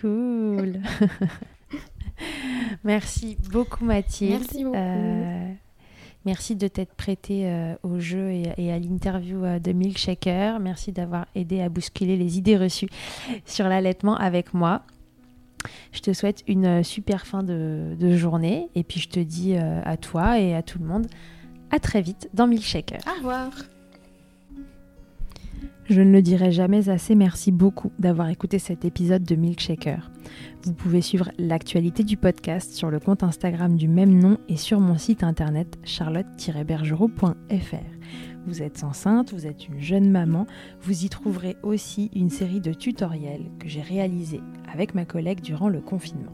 Cool. Merci beaucoup Mathilde. Merci beaucoup. Euh, Merci de t'être prêté euh, au jeu et, à l'interview euh, de Milkshaker. Merci d'avoir aidé à bousculer les idées reçues sur l'allaitement avec moi. Je te souhaite une euh, super fin de, journée et puis je te dis à toi et à tout le monde à très vite dans Milkshaker. Au revoir. Je ne le dirai jamais assez, merci beaucoup d'avoir écouté cet épisode de Milkshaker. Vous pouvez suivre l'actualité du podcast sur le compte Instagram du même nom et sur mon site internet charlotte-bergerot.fr. Vous êtes enceinte, vous êtes une jeune maman, vous y trouverez aussi une série de tutoriels que j'ai réalisés avec ma collègue durant le confinement.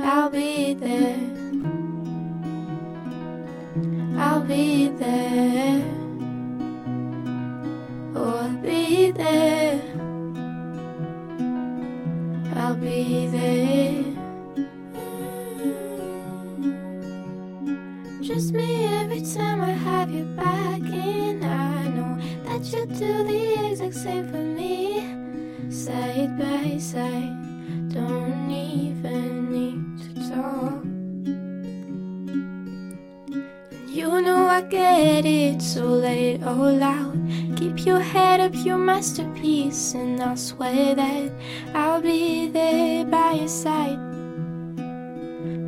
I'll be there. I'll be there. Keep your head up, your masterpiece, and I'll swear that I'll be there by your side.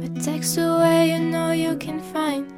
A text away, you know you can find